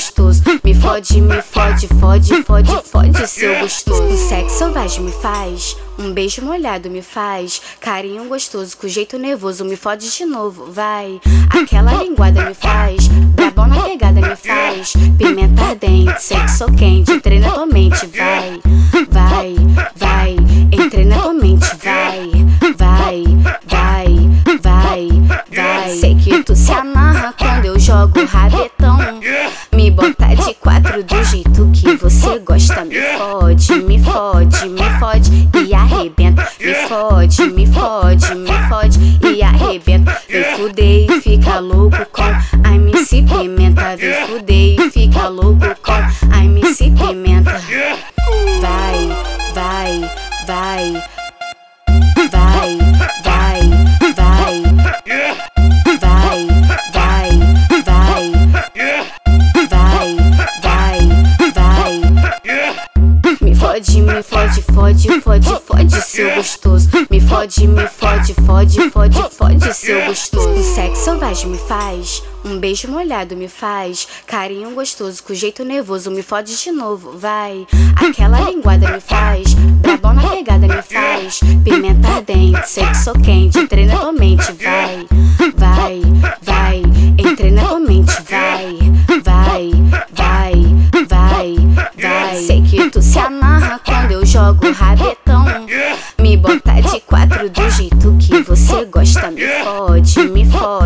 gostoso. Me fode, me fode, fode, fode, fode, seu gostoso. Um sexo selvagem me faz, um beijo molhado me faz, carinho gostoso, com jeito nervoso me fode de novo, vai. Aquela linguada me faz, brabão na pegada me faz, pimenta ardente, sexo quente, treina tua mente, vai, vai, vai, entrei na tua mente, vai, vai, vai, vai, vai. Sei que tu se amarra quando eu jogo rabetão. Me bota de quatro do jeito que você gosta. Me fode, me fode, me fode e arrebenta. Me fode, me fode, me fode e arrebenta. Me fudei e fica louco com fode, fode, fode, seu gostoso. Me fode, me fode, fode, fode, fode, seu gostoso. Um sexo selvagem me faz, um beijo molhado me faz, carinho gostoso, com jeito nervoso me fode de novo, vai. Aquela linguada me faz, brabão na pegada me faz, pimenta ardente, sexo quente, treina tua mente, vai, vai, vai, entrei na tua mente, vai, vai, vai, vai, vai. Sei que tu se amarra eu jogo rabetão. Me bota de quatro do jeito que você gosta. Me fode, me fode,